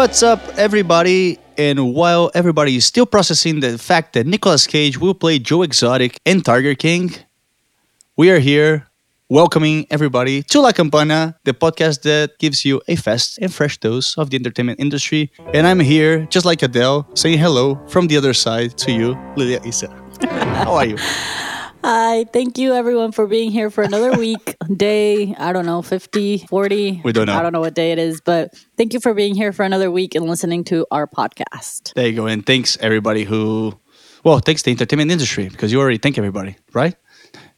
What's up, everybody? And while everybody is still processing the fact that Nicolas Cage will play Joe Exotic in Tiger King, we are here welcoming everybody to La Campana, the podcast that gives you a fast and fresh dose of the entertainment industry. And I'm here, just like Adele, saying hello from the other side to you, Lilia Isa. How are you? Hi, thank you everyone for being here for another week. day, I don't know, 50, 40. We don't know. I don't know what day it is, but thank you for being here for another week and listening to our podcast. There you go. And thanks everybody who, well, thanks the entertainment industry because you already thank everybody, right?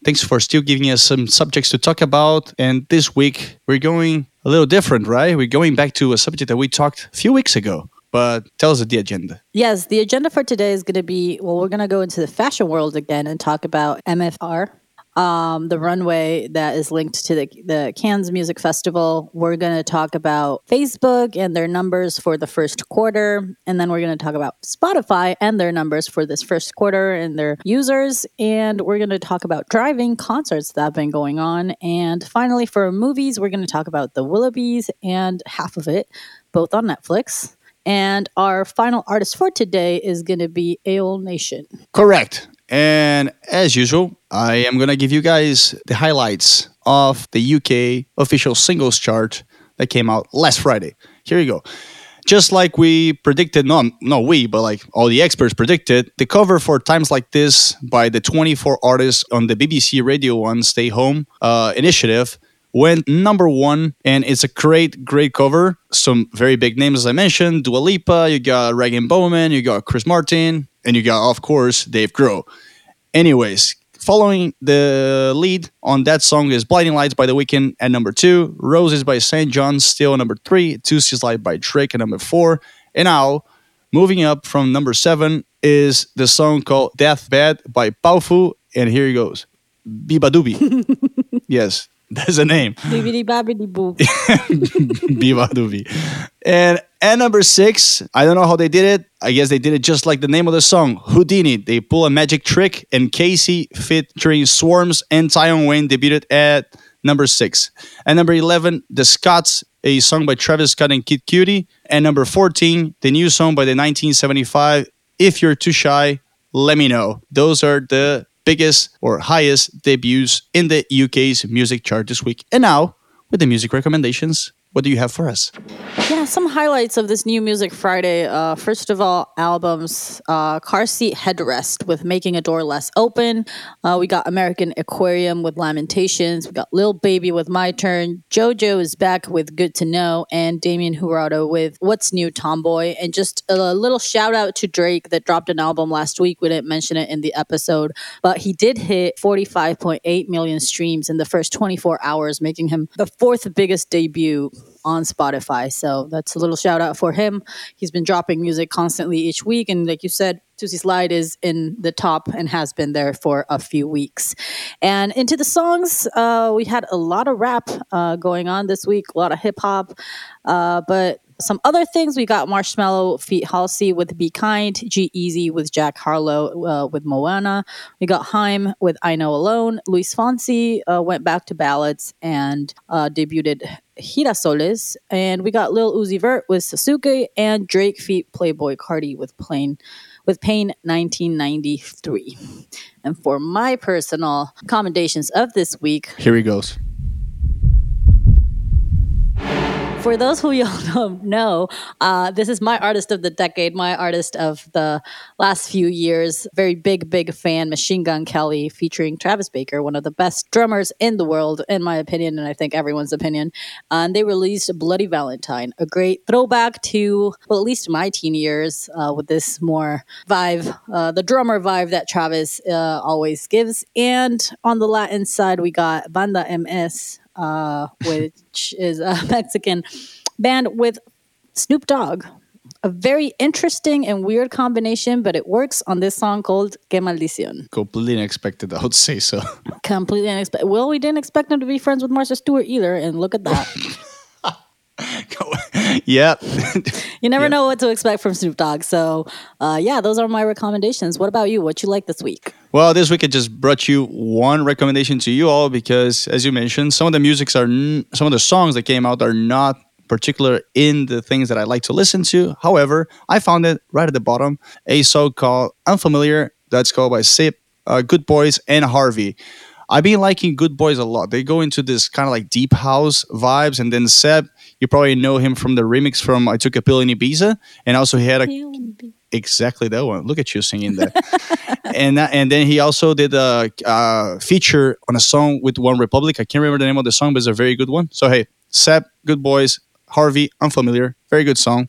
Thanks for still giving us some subjects to talk about. And this week we're going a little different, right? We're going back to a subject that we talked a few weeks ago. But tell us the agenda. Yes, the agenda for today is going to be well, we're going to go into the fashion world again and talk about amfAR, um, the runway that is linked to the, the Cannes Music Festival. We're going to talk about Facebook and their numbers for the first quarter. And then we're going to talk about Spotify and their numbers for this first quarter and their users. And we're going to talk about drive-in concerts that have been going on. And finally, for movies, we're going to talk about The Willoughbys and half of it, both on Netflix. And our final artist for today is going to be AWOLNATION. Correct. And as usual, I am going to give you guys the highlights of the UK official singles chart that came out last Friday. Here you go. Just like we predicted, no, no, we, but like all the experts predicted, the cover for Times Like These by the 24 artists on the BBC Radio 1 Stay Home uh, initiative went number one, and it's a great, great cover. Some very big names, as I mentioned Dua Lipa, you got Rag'n'Bone Man, you got Chris Martin, and you got, of course, Dave Grohl. Anyways, following the lead on that song is Blinding Lights by The Weeknd at number two, Roses by SAINt JHN still number three, Toosie Slide by Drake at number four, and now moving up from number seven is the song called Deathbed by Powfu, and here he goes. beabadoobee. yes, that's a name. Bibbidi bobbidi boo. And at number six, I don't know how they did it. I guess they did it just like the name of the song, Houdini. They pull a magic trick, and KSI featuring Swarmz and Tion Wayne debuted at number six. At number 11, The Scotts, a song by Travis Scott and Kid Cudi. And number 14, the new song by the 1975, If You're Too Shy, Let Me Know. Those are the biggest or highest debuts in the UK's music chart this week. And now, with the music recommendations, what do you have for us? Yeah, some highlights of this new Music Friday. Uh, first of all, albums uh, Car Seat Headrest with Making a Door Less Open. Uh, we got American Aquarium with Lamentations. We got Lil Baby with My Turn. JoJo is back with Good to Know. And Damien Jurado with What's New Tomboy. And just a little shout out to Drake that dropped an album last week. We didn't mention it in the episode, but he did hit 45.8 million streams in the first 24 hours, making him the fourth biggest debut on Spotify. So that's a little shout out for him. He's been dropping music constantly each week. And like you said, Toosie Slide is in the top and has been there for a few weeks. And into the songs, uh, we had a lot of rap uh, going on this week, a lot of hip hop. Uh, but some other things we got Marshmello feat Halsey with Be Kind, G-Eazy with Jack Harlow uh, with Moana. We got Haim with I Know Alone. Luis Fonsi uh, went back to ballads and uh, debuted Girasoles. And we got Lil Uzi Vert with Sasuke and Drake feat Playboi Carti with Plain with Pain 1993. And for my personal commendations of this week, Here he goes. For those who you don't know, uh, this is my artist of the decade, my artist of the last few years. Very big, big fan, Machine Gun Kelly, featuring Travis Barker, one of the best drummers in the world, in my opinion, and I think everyone's opinion. Uh, and they released Bloody Valentine, a great throwback to, well, at least my teen years, uh, with this more vibe, uh, the drummer vibe that Travis uh, always gives. And on the Latin side, we got Banda MS, uh, which is a Mexican band with Snoop Dogg. A very interesting and weird combination, but it works on this song called Que Maldición. Completely unexpected, I would say so. Completely unexpected. Well, we didn't expect him to be friends with Martha Stewart either, and look at that. yeah. You never Yeah. know what to expect from Snoop Dogg. So, uh, yeah, those are my recommendations. What about you? What you like this week? Well, this week I just brought you one recommendation to you all because, as you mentioned, some of the musics are n- some of the songs that came out are not particular in the things that I like to listen to. However, I found it right at the bottom a song called Unfamiliar that's called by SeeB, uh, Good Boys, and Harvey. I've been liking Good Boys a lot. They go into this kind of like deep house vibes, and then SeeB, you probably know him from the remix from "I Took a Pill in Ibiza," and also he had a exactly that one. Look at you singing that, and that, and then he also did a uh, feature on a song with One Republic. I can't remember the name of the song, but it's a very good one. So hey, SeeB, Good Boys, Harvey, Unfamiliar, very good song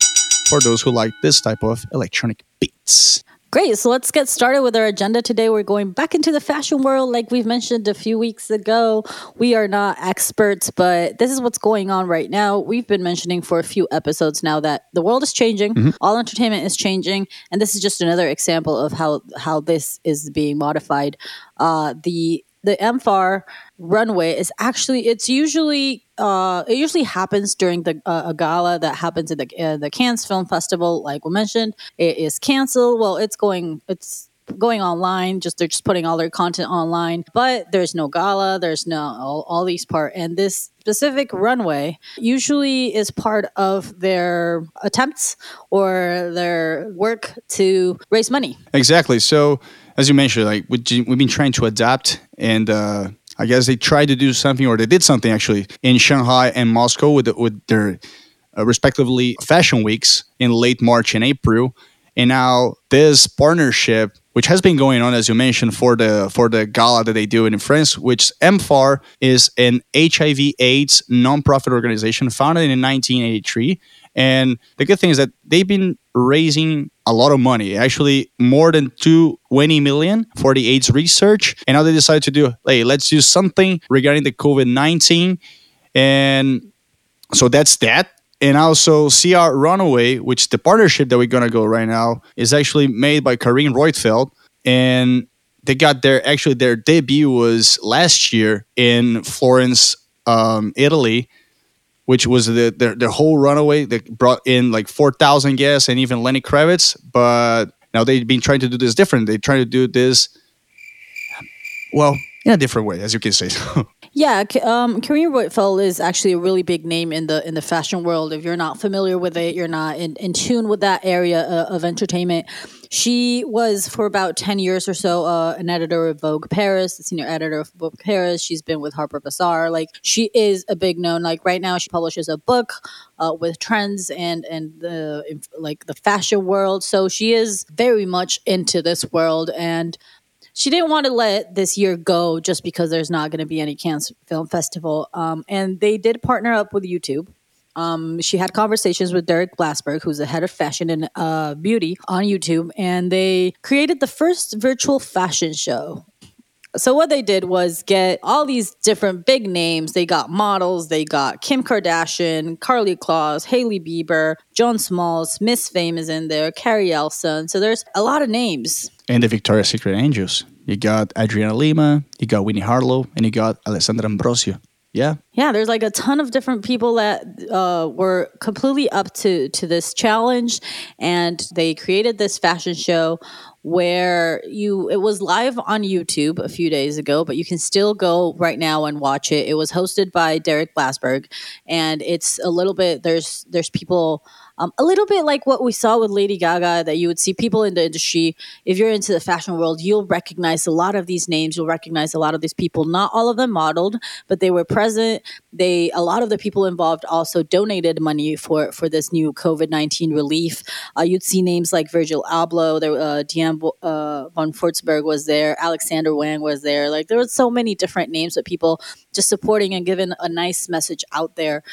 for those who like this type of electronic beats. Great. So let's get started with our agenda today. We're going back into the fashion world. Like we've mentioned a few weeks ago, we are not experts, but this is what's going on right now. We've been mentioning for a few episodes now that the world is changing, mm-hmm. all entertainment is changing, and this is just another example of how how this is being modified. Uh, the the amfAR runway is actually it's usually uh, it usually happens during the uh, a gala that happens at the uh, the Cannes Film Festival. Like we mentioned, it is canceled. Well, it's going it's going online. Just they're just putting all their content online. But there's no gala. There's no all, all these part. And this specific runway usually is part of their attempts or their work to raise money. Exactly. So as you mentioned, like we've been trying to adapt, and uh, I guess they tried to do something, or they did something actually in Shanghai and Moscow with with their uh, respectively fashion weeks in late March and April, and now this partnership, which has been going on as you mentioned for the for the gala that they do in France, which amfAR is an HIV/AIDS nonprofit organization founded in 1983 and the good thing is that they've been raising a lot of money, actually more than 20 million for the AIDS research. And now they decided to do, hey, let's do something regarding the COVID 19. And so that's that. And also CR Runaway, which the partnership that we're gonna go right now is actually made by Carine Roitfeld. And they got their actually their debut was last year in Florence, um, Italy which was the, the, the whole runaway that brought in like 4,000 guests and even Lenny Kravitz. But now they've been trying to do this different. They're trying to do this, well, in a different way, as you can say. Yeah, um, Carine Roitfeld is actually a really big name in the in the fashion world. If you're not familiar with it, you're not in, in tune with that area of, uh, of entertainment. She was for about ten years or so uh, an editor of Vogue Paris, the senior editor of Vogue Paris. She's been with Harper Bazaar. Like she is a big known. Like right now, she publishes a book uh, with trends and and the like the fashion world. So she is very much into this world and she didn't want to let this year go just because there's not going to be any Cannes Film Festival. Um, and they did partner up with YouTube. Um, she had conversations with Derek Blasberg, who's the head of fashion and uh, beauty on YouTube, and they created the first virtual fashion show. So what they did was get all these different big names. They got models. They got Kim Kardashian, Karlie Kloss, Hailey Bieber, Joan Smalls, Miss Fame is in there, Karen Elson. So there's a lot of names and the Victoria's Secret Angels. You got Adriana Lima, you got Winnie Harlow, and you got Alessandra Ambrosio. Yeah. Yeah, there's like a ton of different people that uh, were completely up to to this challenge, and they created this fashion show where you it was live on YouTube a few days ago, but you can still go right now and watch it. It was hosted by Derek Blasberg, and it's a little bit there's there's people um, a little bit like what we saw with Lady Gaga, that you would see people in the industry. If you're into the fashion world, you'll recognize a lot of these names. You'll recognize a lot of these people. Not all of them modeled, but they were present. They a lot of the people involved also donated money for for this new COVID nineteen relief. Uh, you'd see names like Virgil Abloh, there, uh, Diane uh, von Furstenberg was there, Alexander Wang was there. Like there were so many different names of people just supporting and giving a nice message out there.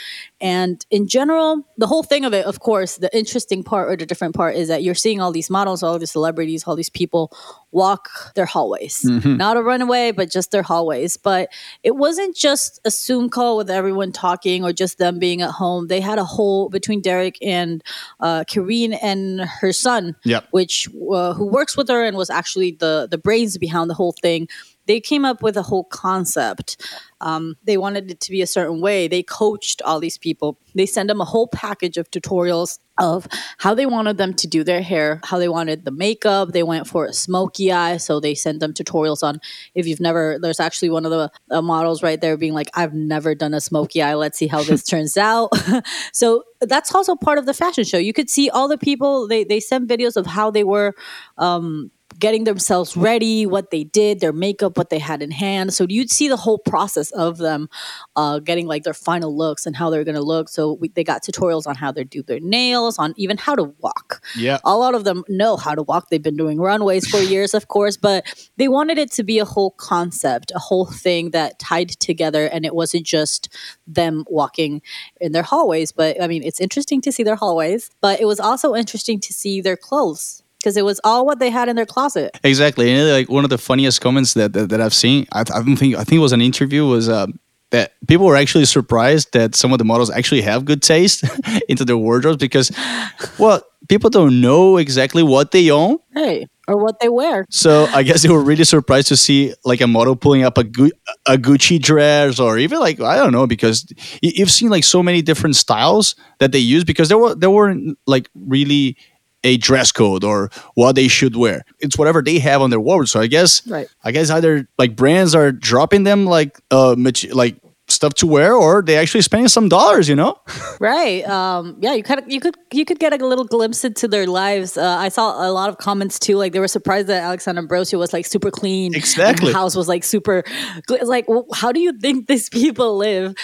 And in general, the whole thing of it, of course, the interesting part or the different part is that you're seeing all these models, all these celebrities, all these people walk their hallways. Mm-hmm. Not a runaway, but just their hallways. But it wasn't just a Zoom call with everyone talking or just them being at home. They had a whole between Derek and uh, Carine and her son, yep. which uh, who works with her and was actually the the brains behind the whole thing they came up with a whole concept. Um, they wanted it to be a certain way. They coached all these people. They sent them a whole package of tutorials of how they wanted them to do their hair, how they wanted the makeup. They went for a smoky eye, so they sent them tutorials on if you've never. There's actually one of the uh, models right there being like, "I've never done a smoky eye. Let's see how this turns out." so that's also part of the fashion show. You could see all the people. They they sent videos of how they were. Um, getting themselves ready, what they did, their makeup, what they had in hand. So you'd see the whole process of them uh, getting like their final looks and how they're going to look. So we, they got tutorials on how they do their nails, on even how to walk. Yeah. A lot of them know how to walk. They've been doing runways for years, of course, but they wanted it to be a whole concept, a whole thing that tied together. And it wasn't just them walking in their hallways. But I mean, it's interesting to see their hallways, but it was also interesting to see their clothes because it was all what they had in their closet. Exactly, and like one of the funniest comments that that, that I've seen, I, I don't think I think it was an interview was. Uh, that people were actually surprised that some of the models actually have good taste into their wardrobes because, well, people don't know exactly what they own. Hey, or what they wear. So I guess they were really surprised to see like a model pulling up a Gu- a Gucci dress or even like I don't know because y- you've seen like so many different styles that they use because there were there weren't like really a dress code or what they should wear. It's whatever they have on their wardrobe. So I guess Right. I guess either like brands are dropping them like uh mate- like stuff to wear or they actually spending some dollars, you know? Right. Um, yeah, you could you could you could get a little glimpse into their lives. Uh, I saw a lot of comments too. Like they were surprised that Alexander Ambrosio was like super clean. Exactly. the house was like super. Like, well, how do you think these people live?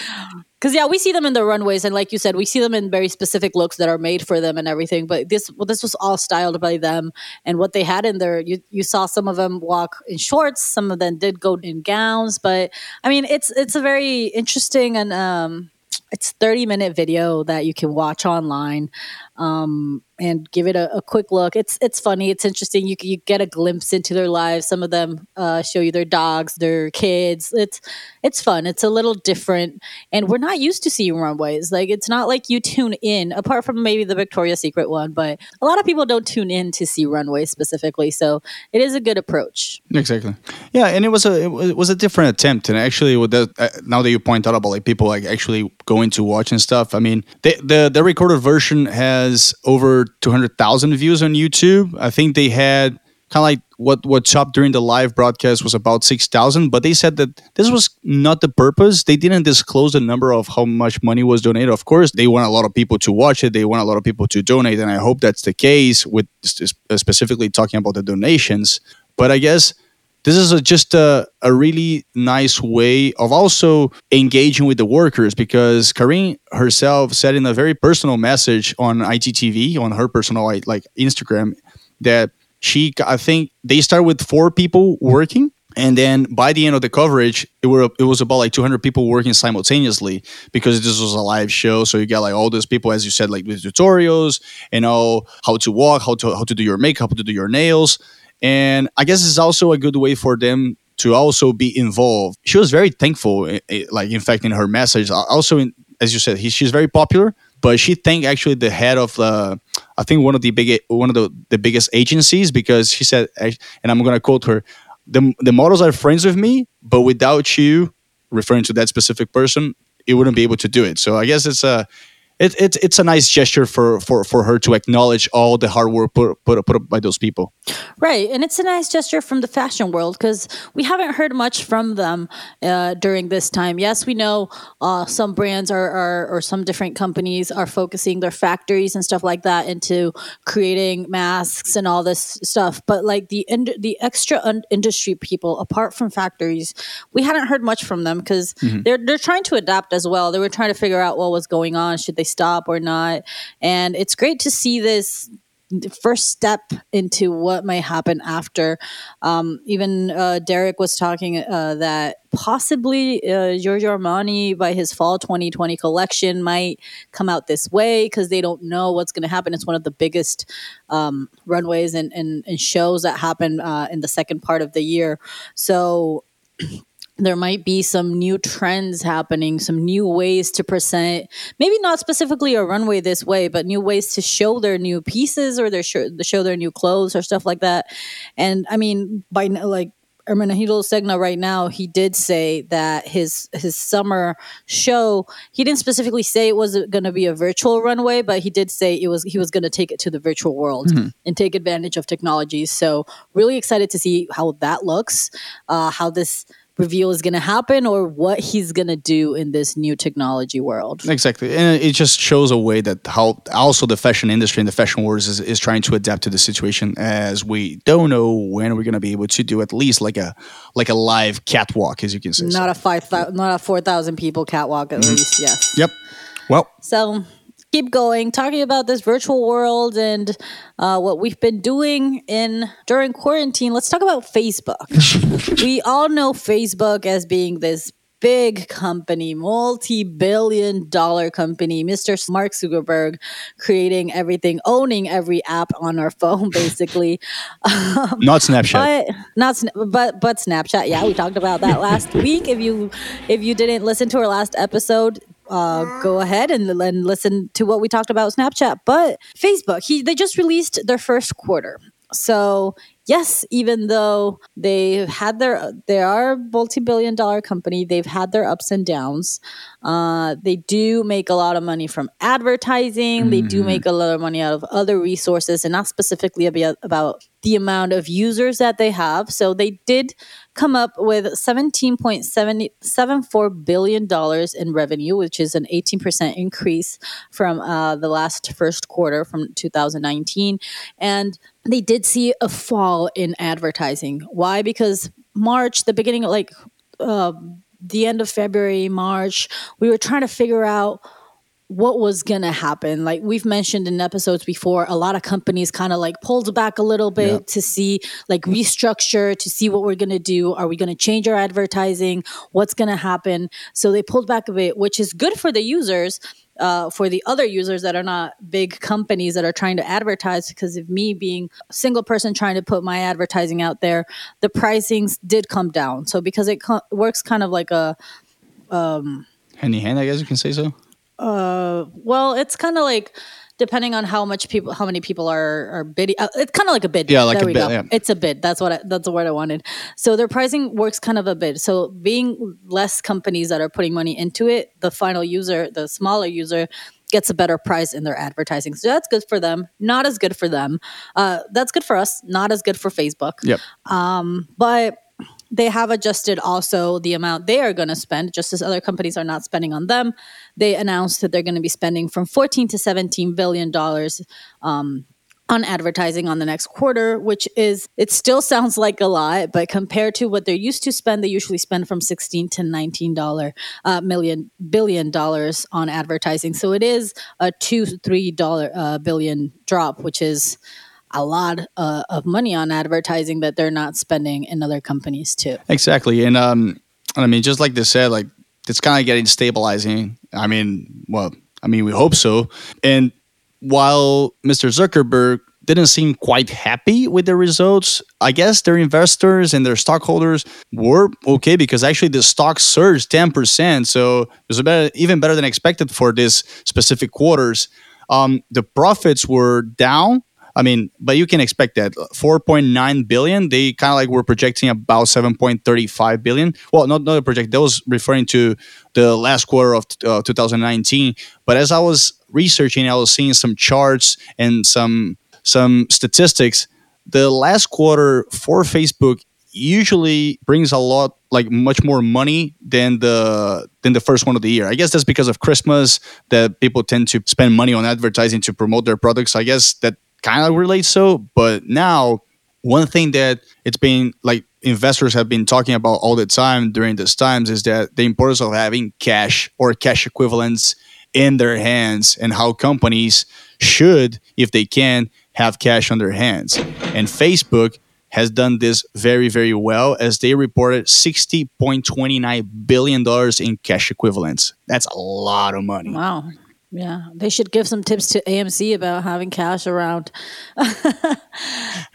Because yeah, we see them in the runways, and like you said, we see them in very specific looks that are made for them and everything. But this, well, this was all styled by them, and what they had in there, you you saw some of them walk in shorts, some of them did go in gowns. But I mean, it's it's a very interesting and um, it's 30 minute video that you can watch online um, and give it a, a quick look. It's it's funny. It's interesting. You you get a glimpse into their lives. Some of them uh, show you their dogs, their kids. It's it's fun. It's a little different, and we're not used to seeing runways. Like it's not like you tune in, apart from maybe the Victoria's Secret one. But a lot of people don't tune in to see runways specifically. So it is a good approach. Exactly. Yeah, and it was a it was- a different attempt, and actually, with the uh, now that you point out about like people like actually going to watch and stuff, I mean, the the, the recorded version has over two hundred thousand views on YouTube. I think they had kind of like what what chopped during the live broadcast was about six thousand, but they said that this was not the purpose. They didn't disclose the number of how much money was donated. Of course, they want a lot of people to watch it. They want a lot of people to donate, and I hope that's the case with specifically talking about the donations. But I guess this is a, just a, a really nice way of also engaging with the workers because Carine herself said in a very personal message on IGTV on her personal like Instagram that she I think they start with four people working and then by the end of the coverage it were it was about like 200 people working simultaneously because this was a live show. So you got like all those people as you said like with tutorials and know how to walk how to how to do your makeup how to do your nails and I guess it's also a good way for them to also be involved. She was very thankful, eh, eh, like in fact in her message. Also, in, as you said, he, she's very popular, but she thanked actually the head of the, I think one of the big one of the, the biggest agencies because she said, and I'm gonna quote her, the the models are friends with me, but without you, referring to that specific person, it wouldn't be able to do it. So I guess it's a it, it's it's a nice gesture for, for, for her to acknowledge all the hard work put put, put up by those people. Right. And it's a nice gesture from the fashion world because we haven't heard much from them uh, during this time. Yes, we know uh, some brands are, are, or some different companies are focusing their factories and stuff like that into creating masks and all this stuff. But like the, ind- the extra un- industry people, apart from factories, we hadn't heard much from them because they're, they're trying to adapt as well. They were trying to figure out what was going on. Should they stop or not? And it's great to see this first step into what might happen after. Um, even uh, Derek was talking uh, that possibly uh, Giorgio Armani by his fall 2020 collection might come out this way because they don't know what's going to happen. It's one of the biggest um, runways and, and, and shows that happen uh, in the second part of the year. So there might be some new trends happening, some new ways to present, maybe not specifically a runway this way, but new ways to show their new pieces or their show, show their new clothes or stuff like that. And I mean, by like Ermenegildo Zegna right now, he did say that his his summer show, he didn't specifically say it was going to be a virtual runway, but he did say it was he was going to take it to the virtual world Mm-hmm. and take advantage of technology. So really excited to see how that looks, uh, how this reveal is going to happen, or what he's going to do in this new technology world. Exactly, and it just shows a way that how also the fashion industry and the fashion world is, is trying to adapt to the situation. As we don't know when we're gonna be able to do at least like a like a live catwalk, as you can say. So- Not a five thousand, not a four thousand people catwalk at mm-hmm. least. Yes. Yep. Well, So keep going, talking about this virtual world and uh, what we've been doing in during quarantine. Let's talk about Facebook. we all know Facebook as being this big company, multi-billion dollar company, Mr. Mark Zuckerberg creating everything, owning every app on our phone basically. not Snapchat. But not but but Snapchat. Yeah, we talked about that last week. If you if you didn't listen to our last episode, uh, go ahead and, and listen to what we talked about Snapchat. But Facebook, he they just released their first quarter. So yes, even though they had their they are a multi-billion dollar company, they've had their ups and downs. Uh, they do make a lot of money from advertising. They do make a lot of money out of other resources, and not specifically about, about the amount of users that they have. So they did come up with $17.74 billion in revenue, which is an 18% increase from uh, the last first quarter from 2019. And they did see a fall in advertising. Why? Because March, the beginning of like uh, the end of February, March, we were trying to figure out what was going to happen. Like we've mentioned in episodes before, a lot of companies kind of like pulled back a little bit Yeah. to see, like restructure, to see what we're going to do. Are we going to change our advertising? What's going to happen? So they pulled back a bit, which is good for the users. Uh, for the other users that are not big companies that are trying to advertise, because of me being a single person trying to put my advertising out there, the pricings did come down. So because it co- works kind of like a Hand in hand, I guess you can say so. Well, it's kind of like depending on how much people, how many people are are bidding. Uh, it's kind of like a bid. Yeah, like there a we bid, go. yeah. It's a bid. That's what I, that's the word I wanted. So their pricing works kind of a bid. So being less companies that are putting money into it, the final user, the smaller user. Gets a better price in their advertising, so that's good for them. Not as good for them. Uh, that's good for us. Not as good for Facebook Yep. Um, but they have adjusted also the amount they are going to spend just as other companies are not spending on them. They announced that they're going to be spending from 14 to 17 billion dollars um, on advertising on the next quarter which is it still sounds like a lot but compared to what they're used to spend they usually spend from 16 to 19 dollar uh, million billion dollars on advertising. So it is a two three dollar uh, billion drop which is a lot uh, of money on advertising that they're not spending in other companies too. Exactly, and um, I mean, just like they said, like it's kind of getting stabilizing. I mean, well, I mean, we hope so. And while Mr. Zuckerberg didn't seem quite happy with the results, I guess their investors and their stockholders were okay because actually the stock surged ten percent, so it was better, even better than expected for this specific quarters. Um, the profits were down. I mean, but you can expect that 4.9 billion. They kind of like were projecting about 7.35 billion. Well, not not a project. That was referring to the last quarter of uh, 2019. But as I was researching, I was seeing some charts and some some statistics. The last quarter for Facebook usually brings a lot like much more money than the than the first one of the year. I guess that's because of Christmas that people tend to spend money on advertising to promote their products. I guess that kind of relates so, but now one thing that it's been like investors have been talking about all the time during these times is that the importance of having cash or cash equivalents in their hands and how companies should, if they can, have cash on their hands. And Facebook has done this very, very well as they reported $60.29 billion in cash equivalents. That's a lot of money. Wow. Yeah, they should give some tips to AMC about having cash around.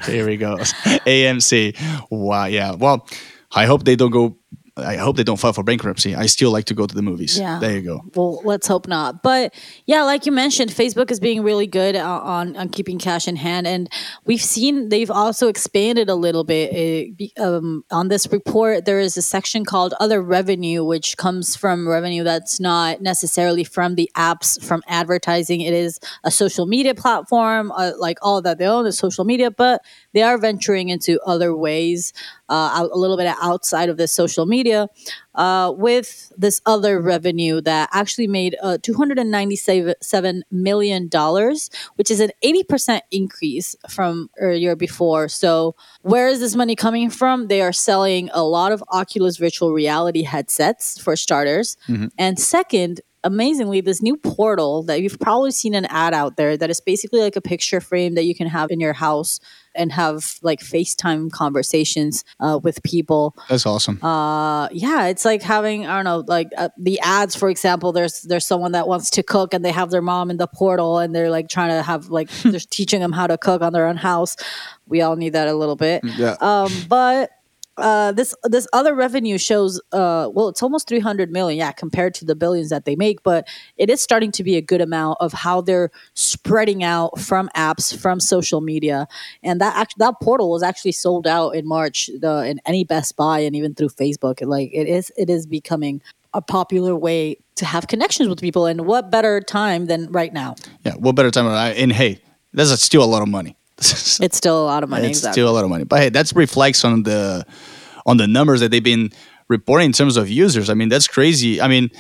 Here we go. AMC. Wow. Yeah. Well, I hope they don't go I hope they don't file for bankruptcy. I still like to go to the movies. Yeah. There you go. Well, let's hope not. But yeah, like you mentioned, Facebook is being really good uh, on on keeping cash in hand, and we've seen they've also expanded a little bit. Um, on this report, there is a section called "Other Revenue," which comes from revenue that's not necessarily from the apps, from advertising. It is a social media platform, uh, like all that they own is social media, but they are venturing into other ways, uh, a little bit outside of the social media uh, with this other revenue that actually made uh, $297 million, which is an 80% increase from a year before. So, where is this money coming from? They are selling a lot of Oculus virtual reality headsets, for starters. And second, amazingly, this new portal that you've probably seen an ad out there that is basically like a picture frame that you can have in your house and have like FaceTime conversations uh, with people That's awesome. uh yeah it's like having i don't know like uh, the ads for example there's there's someone that wants to cook and they have their mom in the portal and they're like trying to have like they're teaching them how to cook on their own house we all need that a little bit yeah. um but uh, this this other revenue shows uh well it's almost 300 million yeah compared to the billions that they make but it is starting to be a good amount of how they're spreading out from apps from social media and that act- that portal was actually sold out in March the in any Best Buy and even through Facebook like it is it is becoming a popular way to have connections with people and what better time than right now yeah. What better time? And hey, that's still a lot of money. it's still a lot of money it's exactly still a lot of money. But hey, that's reflects on the on the numbers that they've been reporting in terms of users. I mean, that's crazy. I mean,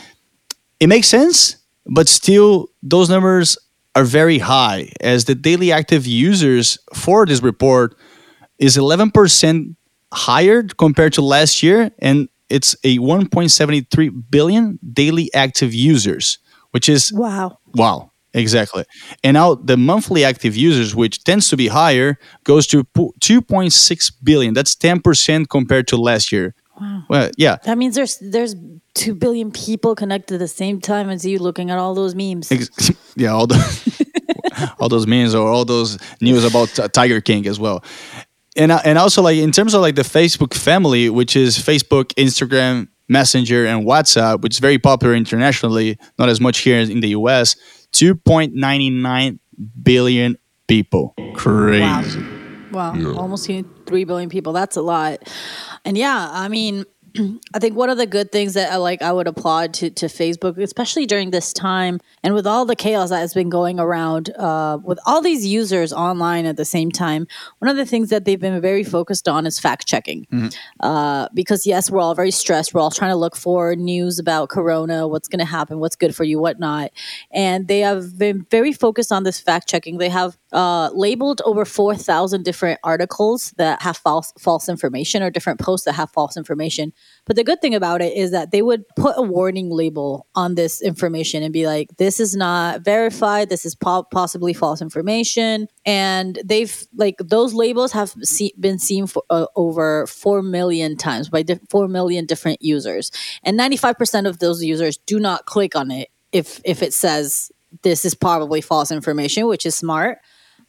it makes sense, but still, those numbers are very high. As the daily active users for this report is 11% higher compared to last year, and it's a 1.73 billion daily active users, which is wow Wow, exactly. And now the monthly active users, which tends to be higher, goes to 2.6 billion. That's 10% compared to last year. Wow. Well, yeah. That means there's there's two billion people connected at the same time as you looking at all those memes. Ex- yeah, all the all those memes or all those news about T- Tiger King as well. And uh, and also like in terms of like the Facebook family, which is Facebook, Instagram, Messenger, and WhatsApp, which is very popular internationally, not as much here in the US. 2.99 billion people. Crazy. Wow, almost three billion people. That's a lot. And yeah, I mean, I think one of the good things that I like I would applaud to, to Facebook, especially during this time and with all the chaos that has been going around, uh, with all these users online at the same time, one of the things that they've been very focused on is fact checking. Uh, because yes, we're all very stressed. We're all trying to look for news about Corona, what's going to happen, what's good for you, what not. And they have been very focused on this fact checking. They have uh, labeled over 4,000 different articles that have false false information or different posts that have false information. But the good thing about it is that they would put a warning label on this information and be like, "This is not verified. This is po- possibly false information." And they've like those labels have see- been seen for uh, over four million times by di- four million different users, and ninety five percent of those users do not click on it if if it says this is probably false information, which is smart.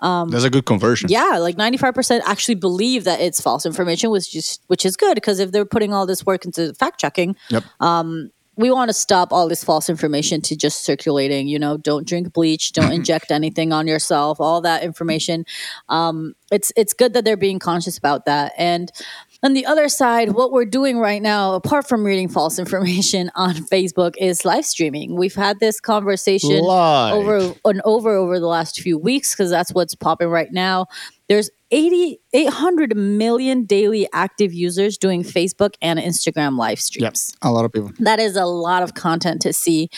That's a good conversion. Yeah, like 95% actually believe that it's false information, which is which is good because if they're putting all this work into fact checking, Yep. we want to stop all this false information to just circulating. You know, don't drink bleach, don't inject anything on yourself, all that information. Um, it's it's good that they're being conscious about that. And on the other side, what we're doing right now, apart from reading false information on Facebook, is live streaming. We've had this conversation Live. over and over over the last few weeks because that's what's popping right now. There's 80, 800 million daily active users doing Facebook and Instagram live Yep. streams. A lot of people. That is a lot of content to see.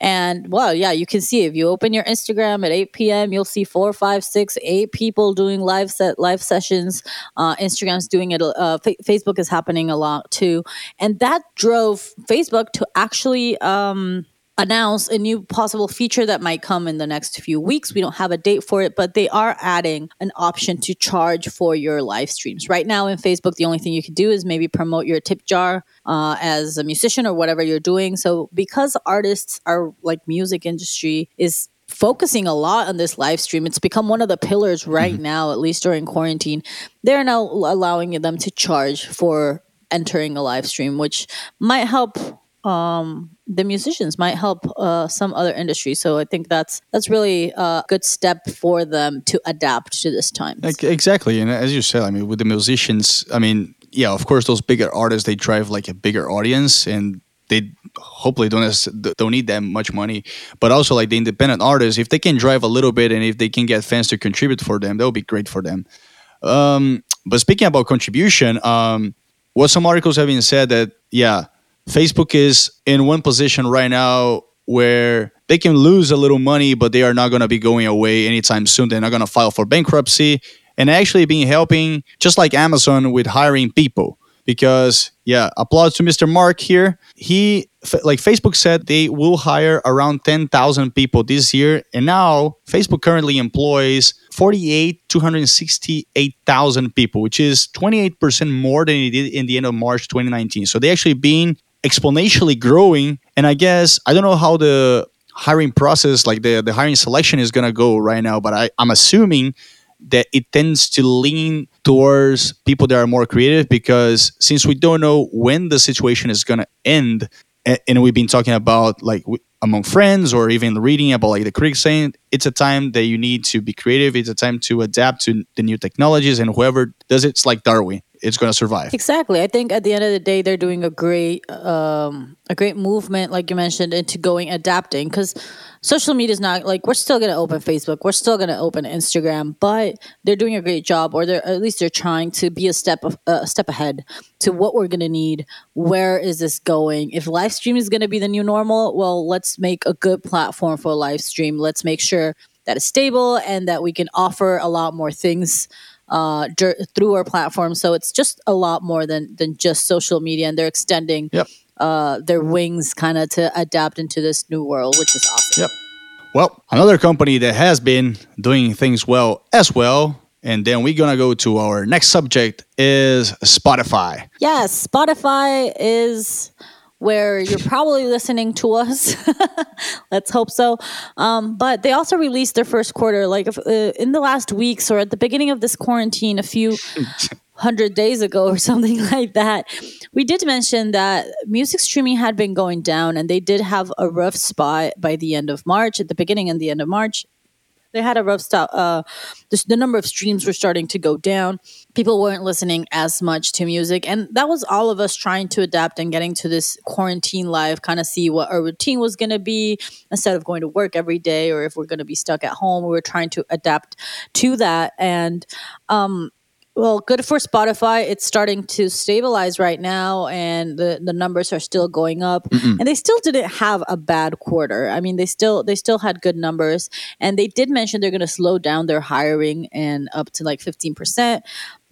And well, yeah, you can see if you open your Instagram at 8 p.m., you'll see four, five, six, eight people doing live set live sessions. Uh, Instagram's doing it. Uh, Fa- Facebook is happening a lot too, and that drove Facebook to actually. Um, announce a new possible feature that might come in the next few weeks. We don't have a date for it, but they are adding an option to charge for your live streams. Right now in Facebook, the only thing you can do is maybe promote your tip jar uh, as a musician or whatever you're doing. So because artists are like music industry is focusing a lot on this live stream. It's become one of the pillars right now, at least during quarantine. They're now allowing them to charge for entering a live stream, which might help um, the musicians might help uh, some other industries. So I think that's that's really a good step for them to adapt to this time. Exactly, and as you said, I mean, with the musicians, I mean, yeah, of course, those bigger artists they drive like a bigger audience, and they hopefully don't don't need that much money. But also, like the independent artists, if they can drive a little bit, and if they can get fans to contribute for them, that would be great for them. Um, but speaking about contribution, um, what some articles have been said that yeah Facebook is in one position right now where they can lose a little money, but they are not going to be going away anytime soon. They're not going to file for bankruptcy and actually being helping, just like Amazon, with hiring people. Because, yeah, applause to Mr. Mark here. He, like Facebook said, they will hire around 10,000 people this year. And now Facebook currently employs 48, 268,000 people, which is 28% more than it did in the end of March 2019. So they actually been exponentially growing. And I guess I don't know how the hiring process, like the, the hiring selection is gonna go right now, but I, I'm assuming that it tends to lean towards people that are more creative because since we don't know when the situation is gonna end, and we've been talking about like among friends or even reading about like the critics saying it's a time that you need to be creative it's a time to adapt to the new technologies and whoever does it, it's like darwin it's going to survive. Exactly. I think at the end of the day, they're doing a great, um, a great movement, like you mentioned, into going adapting because social media is not like we're still going to open Facebook, we're still going to open Instagram, but they're doing a great job, or they're at least they're trying to be a step of, uh, a step ahead to what we're going to need. Where is this going? If live stream is going to be the new normal, well, let's make a good platform for live stream. Let's make sure that it's stable and that we can offer a lot more things uh, through our platform. So it's just a lot more than than just social media, and they're extending yep. uh, their wings kind of to adapt into this new world, which is awesome. Yep. Well, another company that has been doing things well as well. And then we're gonna go to our next subject is Spotify. Yes, Spotify is where you're probably listening to us. Let's hope so. Um, but they also released their first quarter, like if, uh, in the last weeks or at the beginning of this quarantine, a few hundred days ago or something like that. We did mention that music streaming had been going down, and they did have a rough spot by the end of March, at the beginning and the end of March they had a rough stop. Uh, the, the number of streams were starting to go down. People weren't listening as much to music, and that was all of us trying to adapt and getting to this quarantine life, kind of see what our routine was going to be instead of going to work every day, or if we're going to be stuck at home. We were trying to adapt to that, and um, well, good for Spotify. It's starting to stabilize right now, and the, the numbers are still going up. Mm-mm. And they still didn't have a bad quarter. I mean, they still they still had good numbers, and they did mention they're going to slow down their hiring and up to like fifteen percent.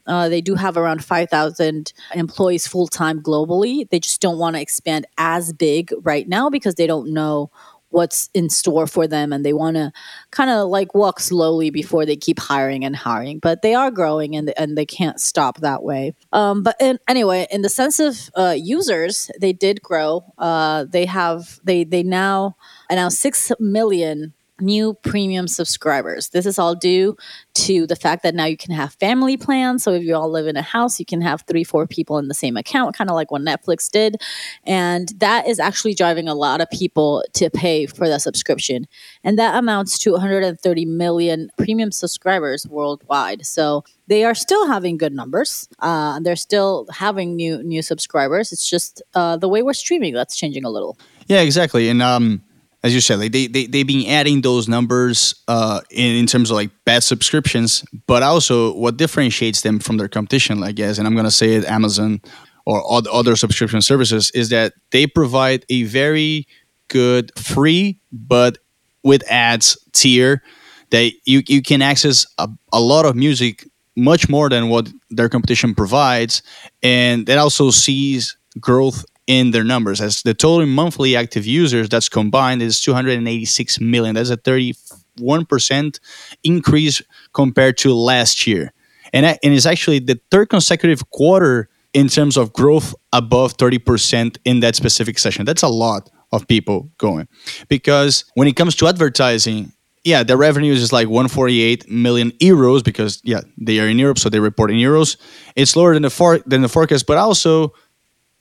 Uh, they do have around 5,000 employees full time globally. They just don't want to expand as big right now because they don't know what's in store for them and they want to kind of like walk slowly before they keep hiring and hiring but they are growing and, and they can't stop that way. Um, but in, anyway in the sense of uh, users they did grow. Uh, they have they they now announced 6 million new premium subscribers. This is all due to the fact that now you can have family plans. So if you all live in a house, you can have three, four people in the same account, kind of like what Netflix did. And that is actually driving a lot of people to pay for that subscription. And that amounts to 130 million premium subscribers worldwide. So they are still having good numbers. Uh, they're still having new new subscribers. It's just uh, the way we're streaming that's changing a little. Yeah, exactly. And um, as you said, like they they they've been adding those numbers uh, in in terms of like bad subscriptions, but also what differentiates them from their competition, I guess, and I'm gonna say it, Amazon or other subscription services, is that they provide a very good free but with ads tier that you you can access a, a lot of music much more than what their competition provides, and that also sees growth in their numbers as the total monthly active users that's combined is 286 million. That's a 31% increase compared to last year. And, and it's actually the third consecutive quarter in terms of growth above 30% in that specific session. That's a lot of people going. Because when it comes to advertising yeah the revenue is like 148 million euros because yeah they are in europe so they report in euros. It's lower than the for- than the forecast but also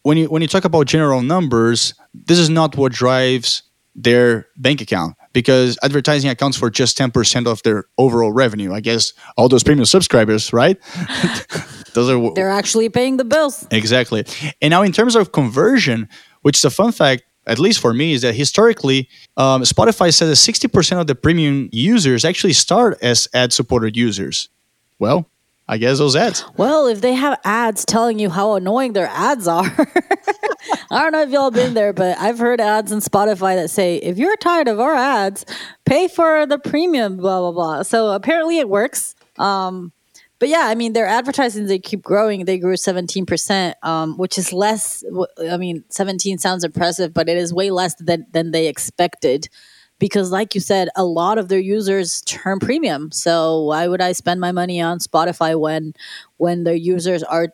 when you when you talk about general numbers, this is not what drives their bank account because advertising accounts for just 10% of their overall revenue. I guess all those premium subscribers, right? those are They're actually paying the bills. Exactly. And now in terms of conversion, which is a fun fact, at least for me, is that historically, um, Spotify says that 60% of the premium users actually start as ad supported users. Well, I guess those ads. Well, if they have ads telling you how annoying their ads are, I don't know if y'all been there, but I've heard ads on Spotify that say, if you're tired of our ads, pay for the premium, blah, blah, blah. So apparently it works. Um, but yeah, I mean, their advertising, they keep growing. They grew 17%, um, which is less. I mean, 17 sounds impressive, but it is way less than, than they expected because like you said a lot of their users turn premium. So why would i spend my money on spotify when when their users are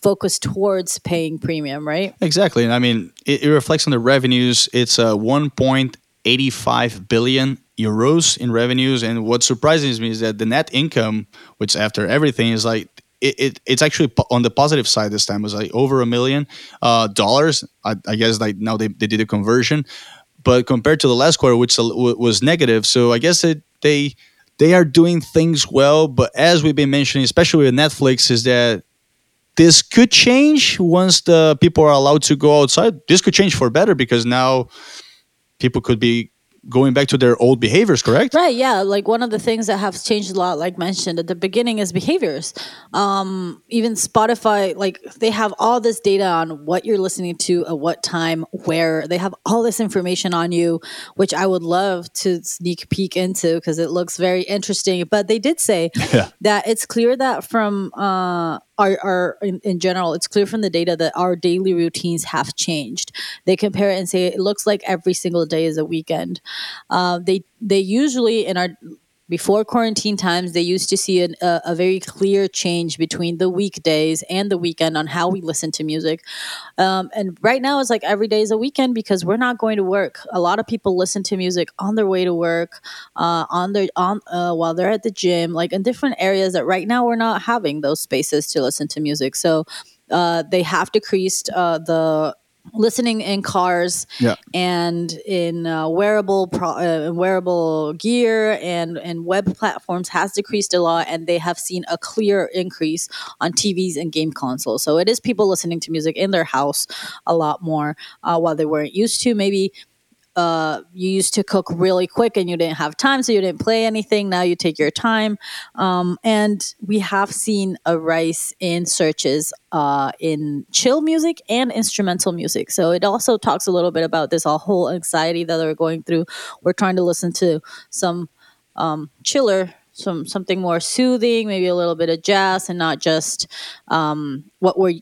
focused towards paying premium right? Exactly. And i mean it, it reflects on the revenues. It's a 1.85 billion euros in revenues. And what surprises me is that the net income which after everything is like it, it, it's actually on the positive side this time it was like over a million uh, dollars. I, I, guess like now they, they did a conversion but compared to the last quarter, which was negative, so I guess it, they they are doing things well. But as we've been mentioning, especially with Netflix, is that this could change once the people are allowed to go outside. This could change for better because now people could be going back to their old behaviors, correct? Right. Yeah. Like one of the things that have changed a lot, like mentioned at the beginning, is behaviors. Um, even Spotify, like they have all this data on what you're listening to at what time, where they have all this information on you, which I would love to sneak peek into because it looks very interesting. But they did say yeah. that it's clear that from uh, are, are in, in, general, it's clear from the data that our daily routines have changed. They compare it and say it looks like every single day is a weekend. Uh, they they usually in our before quarantine times, they used to see an, a, a, very clear change between the weekdays and the weekend on how we listen to music. Um, and right now, it's like every day is a weekend because we're not going to work. A lot of people listen to music on their way to work, uh, on their on uh, while they're at the gym, like in different areas that right now we're not having those spaces to listen to music. So uh, they have decreased uh, the listening in cars yeah. and in uh, wearable pro- uh, wearable gear and and web platforms has decreased a lot and they have seen a clear increase on TVs and game consoles so it is people listening to music in their house a lot more uh, while they weren't used to maybe uh, you used to cook really quick and you didn't have time, so you didn't play anything. Now you take your time. Um, and we have seen a rise in searches uh, in chill music and instrumental music. So it also talks a little bit about this whole anxiety that we're going through. We're trying to listen to some um, chiller some something more soothing, maybe a little bit of jazz, and not just um, what we're,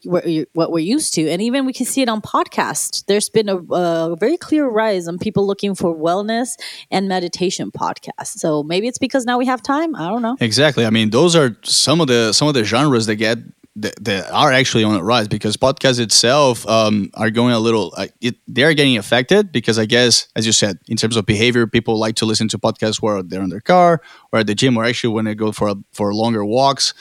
what we're used to. And even we can see it on podcasts. There's been a, a, very clear rise on people looking for wellness and meditation podcasts. So maybe it's because now we have time. I don't know. Exactly. I mean, those are some of the some of the genres that get that, are actually on the rise because podcasts itself um, are going a little uh, it, they're getting affected because i guess as you said in terms of behavior people like to listen to podcasts where they're in their car or at the gym or actually when they go for for longer walks.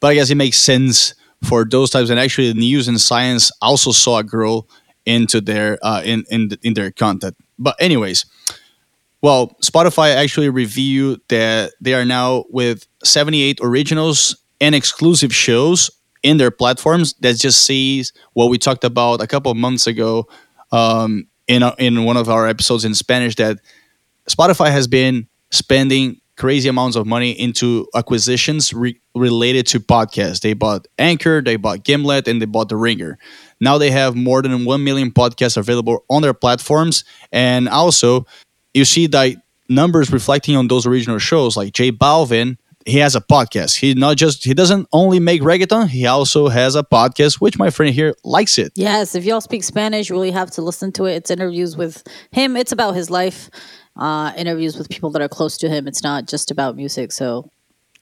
But i guess it makes sense for those types and actually news and science also saw a grow into their uh, in in, in their content. But anyways well spotify actually reviewed that they are now with 78 originals and exclusive shows in their platforms that just sees what we talked about a couple of months ago um, in a, in one of our episodes in Spanish that Spotify has been spending crazy amounts of money into acquisitions re- related to podcasts. They bought Anchor, they bought Gimlet, and they bought The Ringer. Now they have more than 1 million podcasts available on their platforms. And also, you see that numbers reflecting on those original shows like J Balvin he has a podcast. He not just he doesn't only make reggaeton, he also has a podcast, which my friend here likes it. Yes, if y'all speak Spanish, you really have to listen to it. It's interviews with him. It's about his life, uh, interviews with people that are close to him. It's not just about music. So